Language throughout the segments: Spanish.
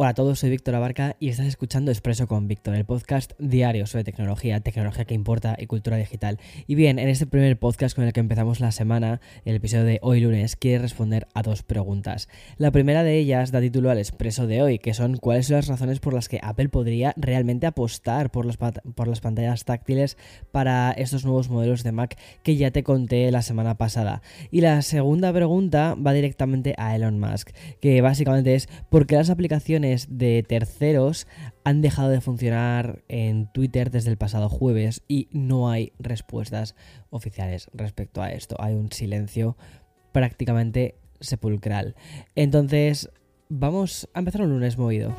Hola a todos, soy Víctor Abarca y estás escuchando Expreso con Víctor, el podcast diario sobre tecnología, tecnología que importa y cultura digital. Y bien, en este primer podcast con el que empezamos la semana, el episodio de hoy lunes, quiere responder a dos preguntas. La primera de ellas da título al Expreso de hoy, que son cuáles son las razones por las que Apple podría realmente apostar por, por las pantallas táctiles para estos nuevos modelos de Mac que ya te conté la semana pasada. Y la segunda pregunta va directamente a Elon Musk, que básicamente es ¿por qué las aplicaciones de terceros han dejado de funcionar en Twitter desde el pasado jueves y no hay respuestas oficiales respecto a esto. Hay un silencio prácticamente sepulcral. Entonces, vamos a empezar un lunes movido.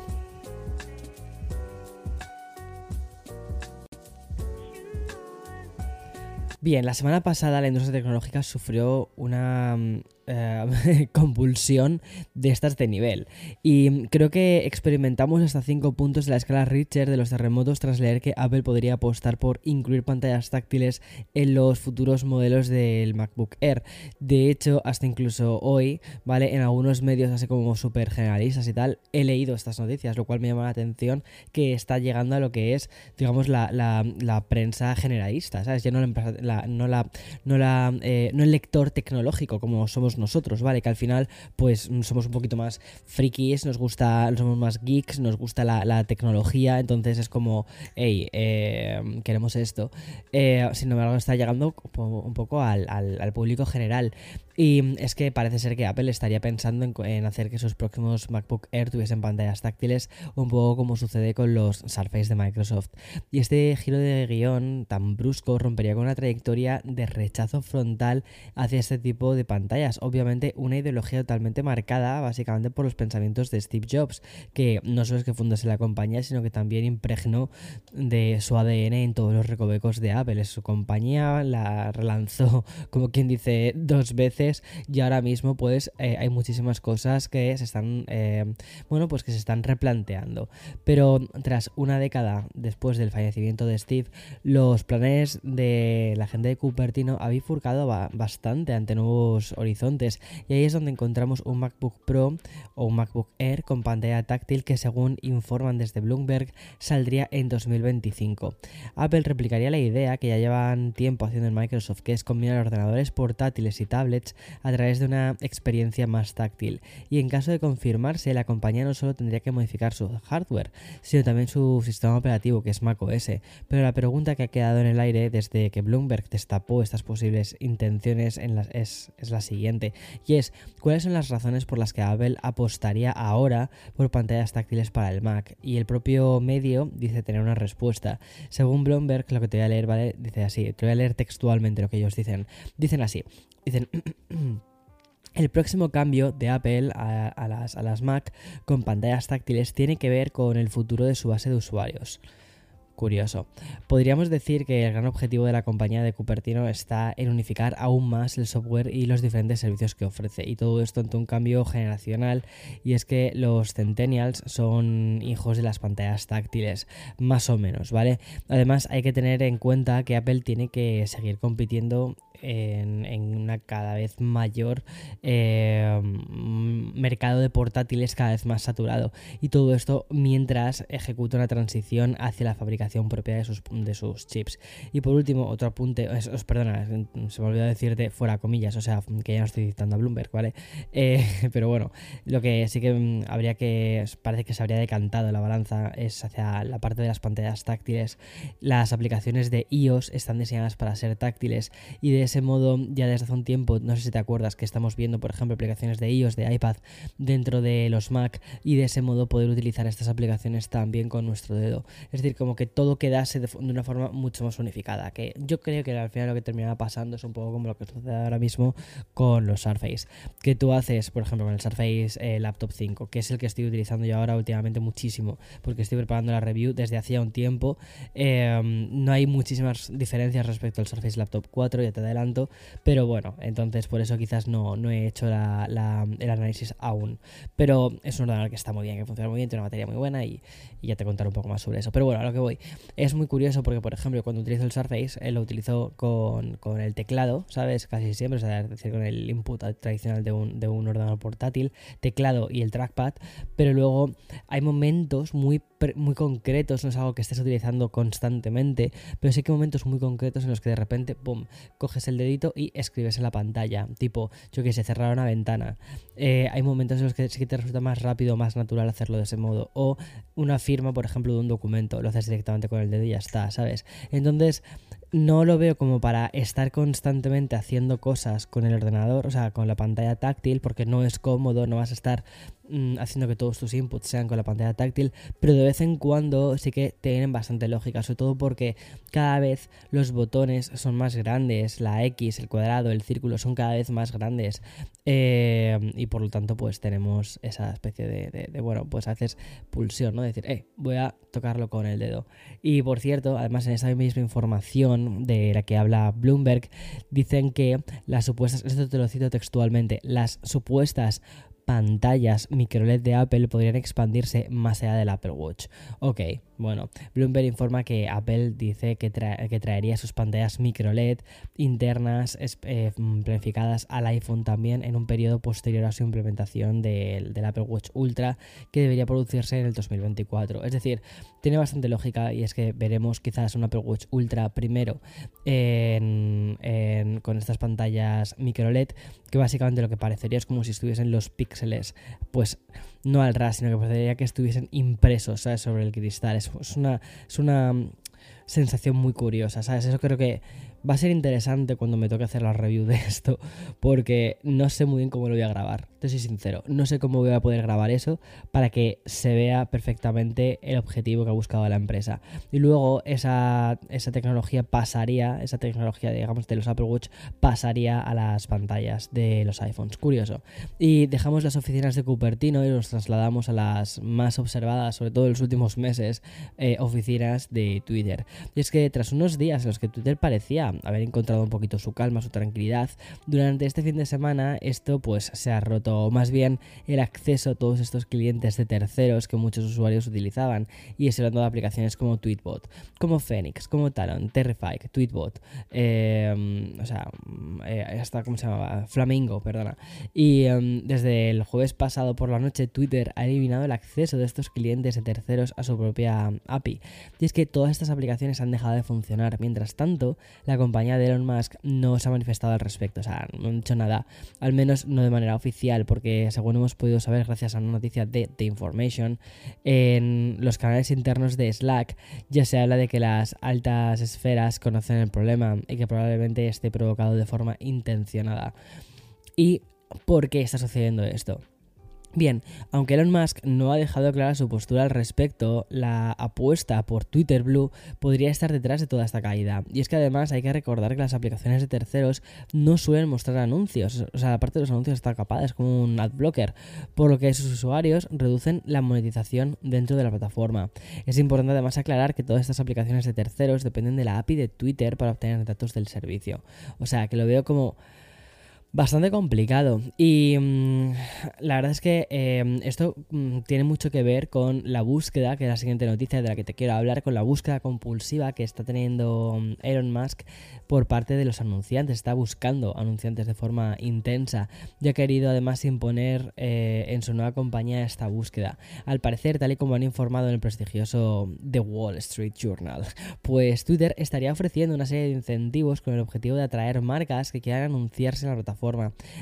Bien, la semana pasada la industria tecnológica sufrió una mm, eh, compulsión de estas de nivel. Y creo que experimentamos hasta 5 puntos de la escala Richter de los terremotos tras leer que Apple podría apostar por incluir pantallas táctiles en los futuros modelos del MacBook Air. De hecho, hasta incluso hoy, ¿vale? En algunos medios así como súper generalistas y tal, he leído estas noticias, lo cual me llama la atención que está llegando a lo que es, digamos, la, la, prensa generalista, ¿sabes? Ya no la, no la, no la, eh, no el lector tecnológico como somos nosotros, ¿vale? Que al final, pues somos un poquito más frikis, nos gusta, somos más geeks, nos gusta la, tecnología, entonces es como, hey, eh, queremos esto. Eh, sin embargo, está llegando un poco al, al público general. Y es que parece ser que Apple estaría pensando en, hacer que sus próximos MacBook Air tuviesen pantallas táctiles, un poco como sucede con los Surface de Microsoft. Y este giro de guion tan brusco rompería con una trayectoria de rechazo frontal hacia este tipo de pantallas. Obviamente una ideología totalmente marcada básicamente por los pensamientos de Steve Jobs, que no solo es que fundase la compañía, sino que también impregnó de su ADN en todos los recovecos de Apple. Su compañía la relanzó, como quien dice, dos veces y ahora mismo pues eh, hay muchísimas cosas que se están, eh, bueno, pues que se están replanteando. Pero tras una década después del fallecimiento de Steve, los planes de la gente de Cupertino han bifurcado bastante ante nuevos horizontes y ahí es donde encontramos un MacBook Pro o un MacBook Air con pantalla táctil que según informan desde Bloomberg saldría en 2025. Apple replicaría la idea que ya llevan tiempo haciendo en Microsoft, que es combinar ordenadores portátiles y tablets a través de una experiencia más táctil. Y en caso de confirmarse, la compañía no solo tendría que modificar su hardware, sino también su sistema operativo, que es macOS. Pero la pregunta que ha quedado en el aire desde que Bloomberg destapó estas posibles intenciones es, es la siguiente, y es, ¿cuáles son las razones por las que Apple apostaría ahora por pantallas táctiles para el Mac? Y el propio medio dice tener una respuesta. Según Bloomberg, lo que te voy a leer, ¿vale? Dice así, te voy a leer textualmente lo que ellos dicen. Dicen así, Dicen, el próximo cambio de Apple a, las, a las Mac con pantallas táctiles tiene que ver con el futuro de su base de usuarios curioso. Podríamos decir que el gran objetivo de la compañía de Cupertino está en unificar aún más el software y los diferentes servicios que ofrece. Y todo esto ante un cambio generacional. Y es que los Centennials son hijos de las pantallas táctiles, más o menos, ¿vale? Además, hay que tener en cuenta que Apple tiene que seguir compitiendo en, en una cada vez mayor eh, mercado de portátiles cada vez más saturado. Y todo esto mientras ejecuta una transición hacia la fabricación propia de sus, de sus chips. Y por último, otro apunte, os, perdona, se me olvidó decirte fuera comillas, o sea, que ya no estoy citando a Bloomberg, ¿vale? Eh, pero bueno, lo que sí que mm, habría que, parece que se habría decantado la balanza es hacia la parte de las pantallas táctiles. Las aplicaciones de iOS están diseñadas para ser táctiles y de ese modo ya desde hace un tiempo, no sé si te acuerdas que estamos viendo, por ejemplo, aplicaciones de iOS, de iPad dentro de los Mac y de ese modo poder utilizar estas aplicaciones también con nuestro dedo. Es decir, como que todo quedase de, una forma mucho más unificada, que yo creo que al final lo que terminaba pasando es un poco como lo que sucede ahora mismo con los Surface, que tú haces, por ejemplo, con el Surface eh, Laptop 5, que es el que estoy utilizando yo ahora últimamente muchísimo, porque estoy preparando la review desde hacía un tiempo, em, no hay muchísimas diferencias respecto al Surface Laptop 4, ya te adelanto, pero bueno, entonces por eso quizás no, no he hecho el análisis aún, pero es un ordenador que está muy bien, que funciona muy bien, tiene una batería muy buena y, ya te contaré un poco más sobre eso. Pero bueno, a lo que voy. Es muy curioso porque, por ejemplo, cuando utilizo el Surface, él lo utilizo con, el teclado, ¿sabes? Casi siempre, o sea, es decir, con el input tradicional de un, de un ordenador portátil, teclado y el trackpad, pero luego hay momentos muy, muy concretos, no es algo que estés utilizando constantemente, pero sí que momentos muy concretos en los que de repente, ¡pum!, coges el dedito y escribes en la pantalla, tipo, yo que cerrar una ventana. Eh, hay momentos en los que sí que te resulta más rápido, más natural hacerlo de ese modo, o una firma, por ejemplo, de un documento, lo haces directamente con el dedo y ya está, ¿sabes? Entonces, no lo veo como para estar constantemente haciendo cosas con el ordenador, o sea, con la pantalla táctil, porque no es cómodo, no vas a estar mm, haciendo que todos tus inputs sean con la pantalla táctil, pero de vez en cuando sí que tienen bastante lógica, sobre todo porque cada vez los botones son más grandes, la X, el cuadrado, el círculo son cada vez más grandes eh, y por lo tanto pues tenemos esa especie de, bueno, pues haces pulsión, ¿no? Decir, eh, voy a tocarlo con el dedo. Y por cierto, además en esa misma información, de la que habla Bloomberg, dicen que las supuestas, esto te lo cito textualmente, las supuestas pantallas microLED de Apple podrían expandirse más allá del Apple Watch. Ok, bueno, Bloomberg informa que Apple dice que, traería sus pantallas micro LED internas eh, planificadas al iPhone también en un periodo posterior a su implementación del, Apple Watch Ultra que debería producirse en el 2024. Es decir, tiene bastante lógica y es que veremos quizás un Apple Watch Ultra primero con estas pantallas micro LED que básicamente lo que parecería es como si estuviesen los píxeles pues no al ras, sino que parecería que estuviesen impresos sobre el cristal. Es, una, es una sensación muy curiosa, ¿sabes? Eso creo que Va a ser interesante cuando me toque hacer la review de esto, porque no sé muy bien cómo lo voy a grabar. Te soy sincero, no sé cómo voy a poder grabar eso para que se vea perfectamente el objetivo que ha buscado la empresa. Y luego esa, esa tecnología pasaría, esa tecnología, digamos, de los Apple Watch pasaría a las pantallas de los iPhones. Curioso. Y dejamos las oficinas de Cupertino y nos trasladamos a las más observadas, sobre todo en los últimos meses, eh, oficinas de Twitter. Y es que tras unos días en los que Twitter parecía haber encontrado un poquito su calma, su tranquilidad. Durante este fin de semana esto pues se ha roto más bien el acceso a todos estos clientes de terceros que muchos usuarios utilizaban y eso hablando de aplicaciones como Tweetbot, como Phoenix, como Talon, Terrify, Tweetbot, em, o sea, eh, hasta cómo se llamaba, Flamingo, perdona. Y em, desde el jueves pasado por la noche Twitter ha eliminado el acceso de estos clientes de terceros a su propia API. Y es que todas estas aplicaciones han dejado de funcionar. Mientras tanto, la compañía de Elon Musk no se ha manifestado al respecto, o sea, no han dicho nada, al menos no de manera oficial, porque según hemos podido saber gracias a una noticia de The Information, en los canales internos de Slack ya se habla de que las altas esferas conocen el problema y que probablemente esté provocado de forma intencionada. ¿Y por qué está sucediendo esto? Bien, aunque Elon Musk no ha dejado clara su postura al respecto, la apuesta por Twitter Blue podría estar detrás de toda esta caída. Y es que además hay que recordar que las aplicaciones de terceros no suelen mostrar anuncios, o sea, aparte de los anuncios está capada, es como un adblocker, por lo que sus usuarios reducen la monetización dentro de la plataforma. Es importante además aclarar que todas estas aplicaciones de terceros dependen de la API de Twitter para obtener datos del servicio. O sea, que lo veo como Bastante complicado. Y mm, la verdad es que em, esto mm, tiene mucho que ver con la búsqueda, que es la siguiente noticia de la que te quiero hablar, con la búsqueda compulsiva que está teniendo mm, Elon Musk por parte de los anunciantes. Está buscando anunciantes de forma intensa y ha querido además imponer eh, en su nueva compañía esta búsqueda. Al parecer, tal y como han informado en el prestigioso The Wall Street Journal, pues Twitter estaría ofreciendo una serie de incentivos con el objetivo de atraer marcas que quieran anunciarse en la plataforma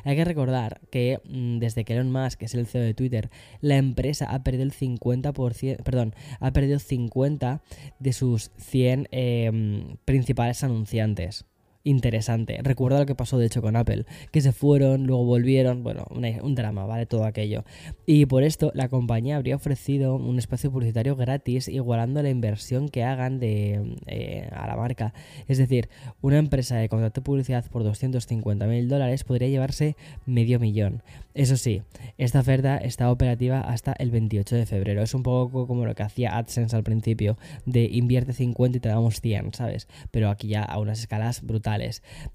Hay que recordar que mm, desde que Elon Musk, que es el CEO de Twitter, la empresa ha perdido el 50%, perdón, ha perdido 50 de sus 100 em, principales anunciantes. Interesante. Recuerda lo que pasó de hecho con Apple, que se fueron, luego volvieron, bueno, un drama, ¿vale? Todo aquello. Y por esto la compañía habría ofrecido un espacio publicitario gratis igualando la inversión que hagan de, eh, a la marca. Es decir, una empresa de contrato de publicidad por 250 mil dólares podría llevarse medio millón. Eso sí, esta oferta está operativa hasta el 28 de febrero. Es un poco como lo que hacía AdSense al principio, de invierte 50 y te damos 100, ¿sabes? Pero aquí ya a unas escalas brutales.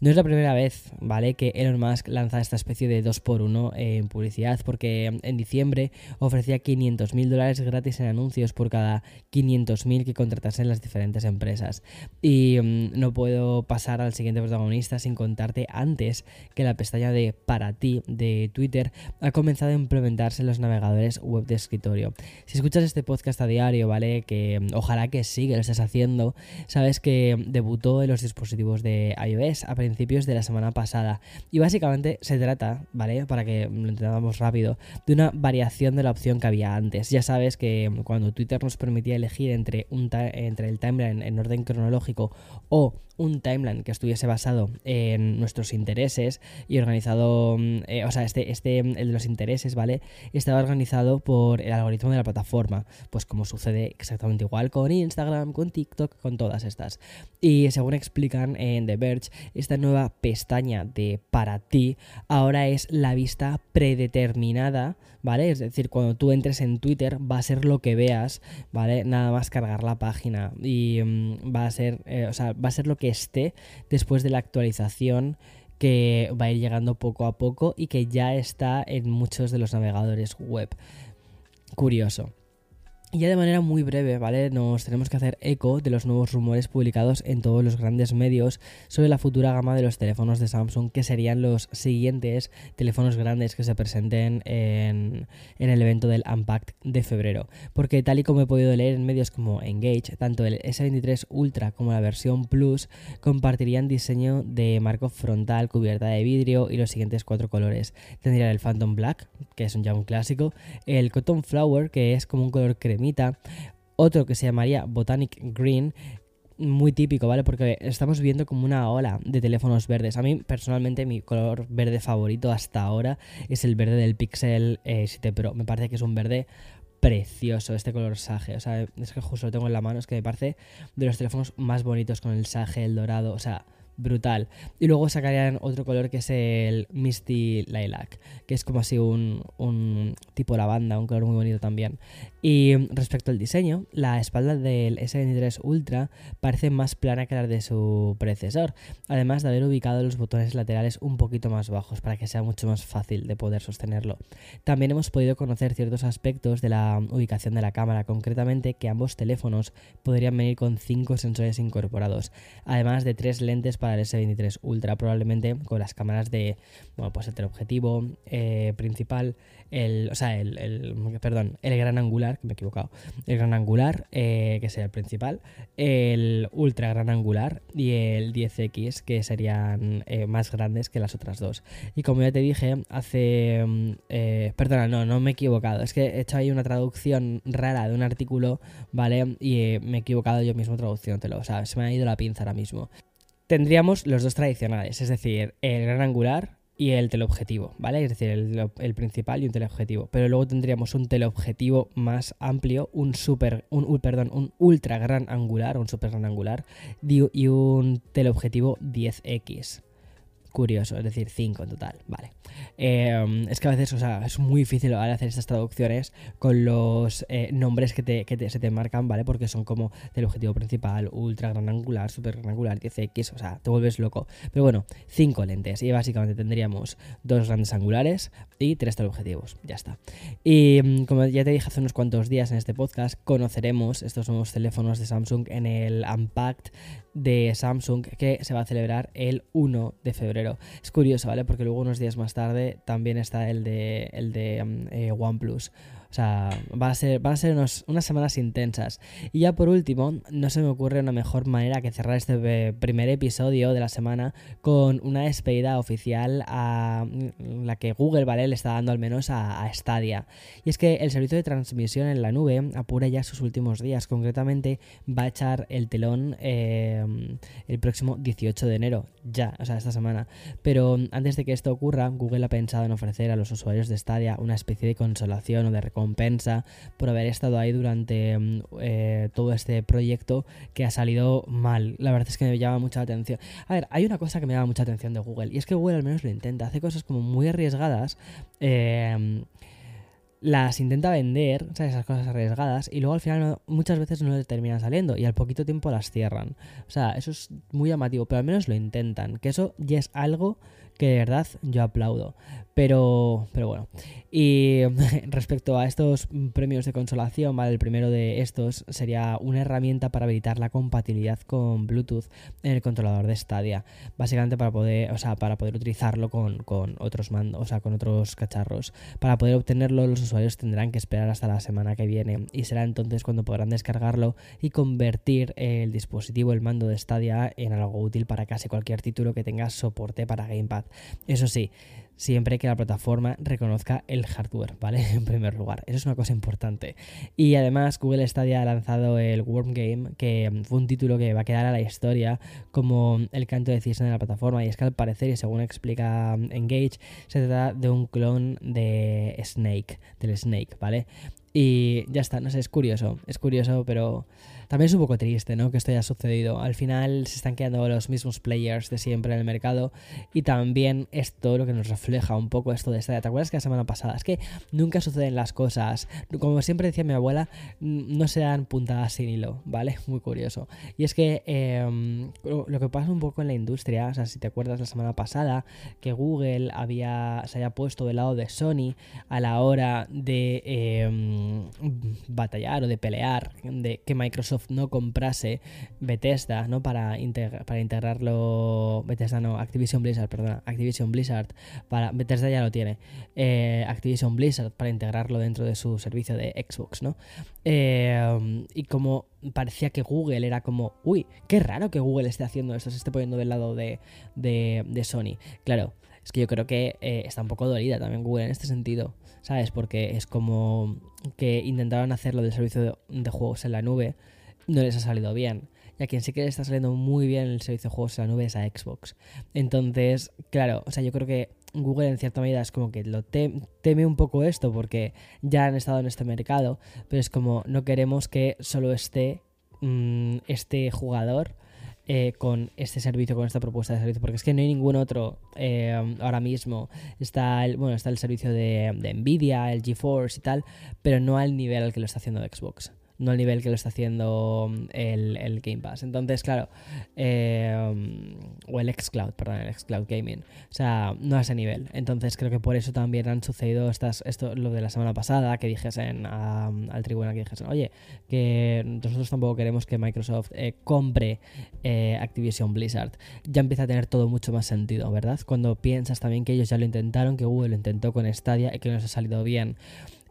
No es la primera vez, ¿vale? Que Elon Musk lanza esta especie de 2x1 en publicidad, porque en diciembre ofrecía 500 mil dólares gratis en anuncios por cada 500 mil que contratasen las diferentes empresas. Y mm, no puedo pasar al siguiente protagonista sin contarte antes que la pestaña de para ti de Twitter ha comenzado a implementarse en los navegadores web de escritorio. Si escuchas este podcast a diario, ¿vale? Que mm, ojalá que sí, que lo estés haciendo, sabes que debutó en los dispositivos de iOS a principios de la semana pasada. Y básicamente se trata, ¿vale? Para que lo entendamos rápido, de una variación de la opción que había antes. Ya sabes que mm, cuando Twitter nos permitía elegir entre, un entre el timeline en orden cronológico o un timeline que estuviese basado en nuestros intereses y organizado, mm, eh, o sea, este, este, el de los intereses, ¿vale? Estaba organizado por el algoritmo de la plataforma, pues como sucede exactamente igual con Instagram, con TikTok, con todas estas. Y según explican en The Esta nueva pestaña de para ti ahora es la vista predeterminada, ¿vale? Es decir, cuando tú entres en Twitter va a ser lo que veas, ¿vale? Nada más cargar la página y mm, va a ser, eh, o sea, va a ser lo que esté después de la actualización que va a ir llegando poco a poco y que ya está en muchos de los navegadores web. Curioso. Y ya de manera muy breve, ¿vale? Nos tenemos que hacer eco de los nuevos rumores publicados en todos los grandes medios sobre la futura gama de los teléfonos de Samsung, que serían los siguientes teléfonos grandes que se presenten en, el evento del Unpacked de febrero. Porque tal y como he podido leer en medios como Engage, tanto el S23 Ultra como la versión Plus compartirían diseño de marco frontal, cubierta de vidrio y los siguientes cuatro colores. Tendrían el Phantom Black, que es ya un clásico, el Cotton Flower, que es como un color crema otro que se llamaría Botanic Green, muy típico, ¿vale? Porque estamos viendo como una ola de teléfonos verdes. A mí personalmente mi color verde favorito hasta ahora es el verde del Pixel 7 eh, Pro. Me parece que es un verde precioso este color sage. O sea, es que justo lo tengo en la mano, es que me parece de los teléfonos más bonitos con el sage, el dorado, o sea, brutal. Y luego sacarían otro color que es el Misty Lilac, que es como así un, un tipo lavanda, un color muy bonito también. Y respecto al diseño, la espalda del S23 Ultra parece más plana que la de su predecesor, además de haber ubicado los botones laterales un poquito más bajos para que sea mucho más fácil de poder sostenerlo. También hemos podido conocer ciertos aspectos de la ubicación de la cámara, concretamente que ambos teléfonos podrían venir con 5 sensores incorporados, además de tres lentes para el S23 Ultra, probablemente con las cámaras de, bueno, pues el teleobjetivo eh, principal, el, o sea, el, perdón, el gran angular, que me he equivocado, el gran angular, eh, que sería el principal, el ultra gran angular y el 10X, que serían eh, más grandes que las otras dos. Y como ya te dije, hace, mm, eh, perdona, no, no me he equivocado, es que he hecho ahí una traducción rara de un artículo, ¿vale? Y me he equivocado yo mismo traduciéndolo, o sea, se me ha ido la pinza ahora mismo. Tendríamos los dos tradicionales, es decir, el gran angular y el teleobjetivo, ¿vale? Es decir, el, principal y un teleobjetivo. Pero luego tendríamos un teleobjetivo más amplio, un super, un, perdón, un ultra gran angular, un super gran angular y un teleobjetivo 10x curioso, es decir, 5 en total, vale. Em, es que a veces, o sea, es muy difícil hacer estas traducciones con los eh, nombres que, te, se te marcan, ¿vale? Porque son como del objetivo principal, ultra gran angular, super gran angular, 10x, o sea, te vuelves loco. Pero bueno, 5 lentes y básicamente tendríamos dos grandes angulares y tres teleobjetivos, ya está. Y mm, como ya te dije hace unos cuantos días en este podcast, conoceremos estos nuevos teléfonos de Samsung en el Unpacked de Samsung que se va a celebrar el 1 de febrero. Es curioso, ¿vale? Porque luego unos días más tarde también está el de, el de mm, eh, OnePlus. O sea, van a ser, van a ser unas semanas intensas. Y ya por último, no se me ocurre una mejor manera que cerrar este eh, primer episodio de la semana con una despedida oficial a mm, la que Google, ¿vale? Le está dando al menos a, Stadia. Y es que el servicio de transmisión en la nube apura ya sus últimos días. Concretamente, va a echar el telón eh, el próximo 18 de enero. Ya, o sea, esta semana. Pero antes de que esto ocurra, Google ha pensado en ofrecer a los usuarios de Stadia una especie de consolación o de recompensa por haber estado ahí durante mm, eh, todo este proyecto que ha salido mal. La verdad es que me llama mucha atención. A ver, hay una cosa que me llama mucha atención de Google y es que Google al menos lo intenta. Hace cosas como muy arriesgadas. Eh, las intenta vender, sea, esas cosas arriesgadas, y luego al final muchas veces no le terminan saliendo y al poquito tiempo las cierran. O sea, eso es muy llamativo, pero al menos lo intentan, que eso ya es algo que de verdad yo aplaudo. Pero, pero bueno. Y respecto a estos premios de consolación, ¿vale? El primero de estos sería una herramienta para habilitar la compatibilidad con Bluetooth en el controlador de Stadia. Básicamente para poder, o sea, para poder utilizarlo con, con otros mandos, o sea, con otros cacharros. Para poder obtenerlo, los usuarios tendrán que esperar hasta la semana que viene. Y será entonces cuando podrán descargarlo y convertir el dispositivo, el mando de Stadia, en algo útil para casi cualquier título que tenga soporte para Gamepad. Eso sí, siempre que la plataforma reconozca el hardware, ¿vale? En primer lugar, eso es una cosa importante. Y además Google Stadia ha lanzado el Worm Game, que fue un título que va a quedar a la historia como el canto de cisne de la plataforma, y es que al parecer, y según explica Engage, se trata de un clon de Snake, del Snake, ¿vale? Y ya está, no sé, es curioso, es curioso, pero también es un poco triste, ¿no? Que esto haya sucedido. Al final se están quedando los mismos players de siempre en el mercado y también esto lo que nos refleja un poco esto de esta. ¿Te acuerdas que la semana pasada? Es que nunca suceden las cosas. Como siempre decía mi abuela, no se dan puntadas sin hilo, ¿vale? Muy curioso. Y es que em, lo que pasa un poco en la industria, o sea, si te acuerdas la semana pasada, que Google había, se había puesto del lado de Sony a la hora de em, batallar o de pelear, de que Microsoft no comprase Bethesda, ¿no? Para, para integrarlo. Bethesda no, Activision Blizzard, perdón. Activision Blizzard. Para, Bethesda ya lo tiene. Eh, Activision Blizzard para integrarlo dentro de su servicio de Xbox, ¿no? Eh, y como parecía que Google era como, uy, qué raro que Google esté haciendo esto, se esté poniendo del lado de, de, Sony. Claro, es que yo creo que eh, está un poco dolida también Google en este sentido, ¿sabes? Porque es como que intentaron hacerlo del servicio de juegos en la nube no les ha salido bien. Y a quien sí que le está saliendo muy bien el servicio de juegos en la nube es a Xbox. Entonces, claro, o sea, yo creo que Google en cierta medida es como que lo teme un poco esto porque ya han estado en este mercado, pero es como no queremos que solo esté mm, este jugador eh, con este servicio, con esta propuesta de servicio, porque es que no hay ningún otro eh, ahora mismo. Está el, bueno, está el servicio de, de Nvidia, el GeForce y tal, pero no al nivel al que lo está haciendo Xbox no al nivel que lo está haciendo mm, el, Game Pass. Entonces, claro, eh, o el Xcloud, perdón, el Xcloud Gaming. O sea, no a ese nivel. Entonces, creo que por eso también han sucedido estas, esto, lo de la semana pasada, que dijesen al tribunal, que dijesen, oye, que nosotros tampoco queremos que Microsoft eh, compre eh, Activision Blizzard. Ya empieza a tener todo mucho más sentido, ¿verdad? Cuando piensas también que ellos ya lo intentaron, que Google lo intentó con Stadia y que no les ha salido bien.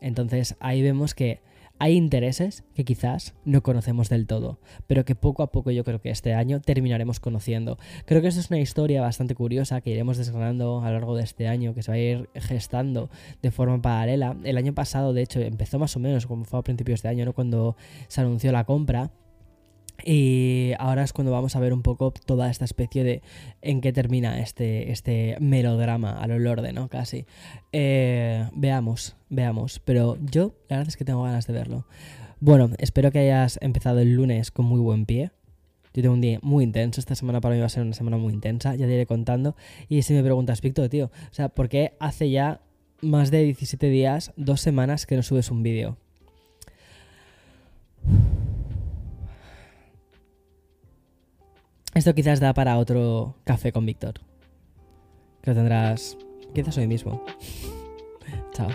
Entonces, ahí vemos que hay intereses que quizás no conocemos del todo, pero que poco a poco yo creo que este año terminaremos conociendo. Creo que esto es una historia bastante curiosa que iremos desgranando a lo largo de este año, que se va a ir gestando de forma paralela. El año pasado, de hecho, empezó más o menos como fue a principios de año, ¿no? cuando se anunció la compra y ahora es cuando vamos a ver un poco toda esta especie de en qué termina este, este melodrama a lo lorde, ¿no? Casi. Eh, veamos, veamos. Pero yo, la verdad es que tengo ganas de verlo. Bueno, espero que hayas empezado el lunes con muy buen pie. Yo tengo un día muy intenso. Esta semana para mí va a ser una semana muy intensa. Ya te iré contando. Y si me preguntas, Víctor, tío, o sea, ¿por qué hace ya más de 17 días, dos semanas que no subes un vídeo? Esto quizás da para otro café con Víctor. Que lo tendrás quizás hoy mismo. Chao.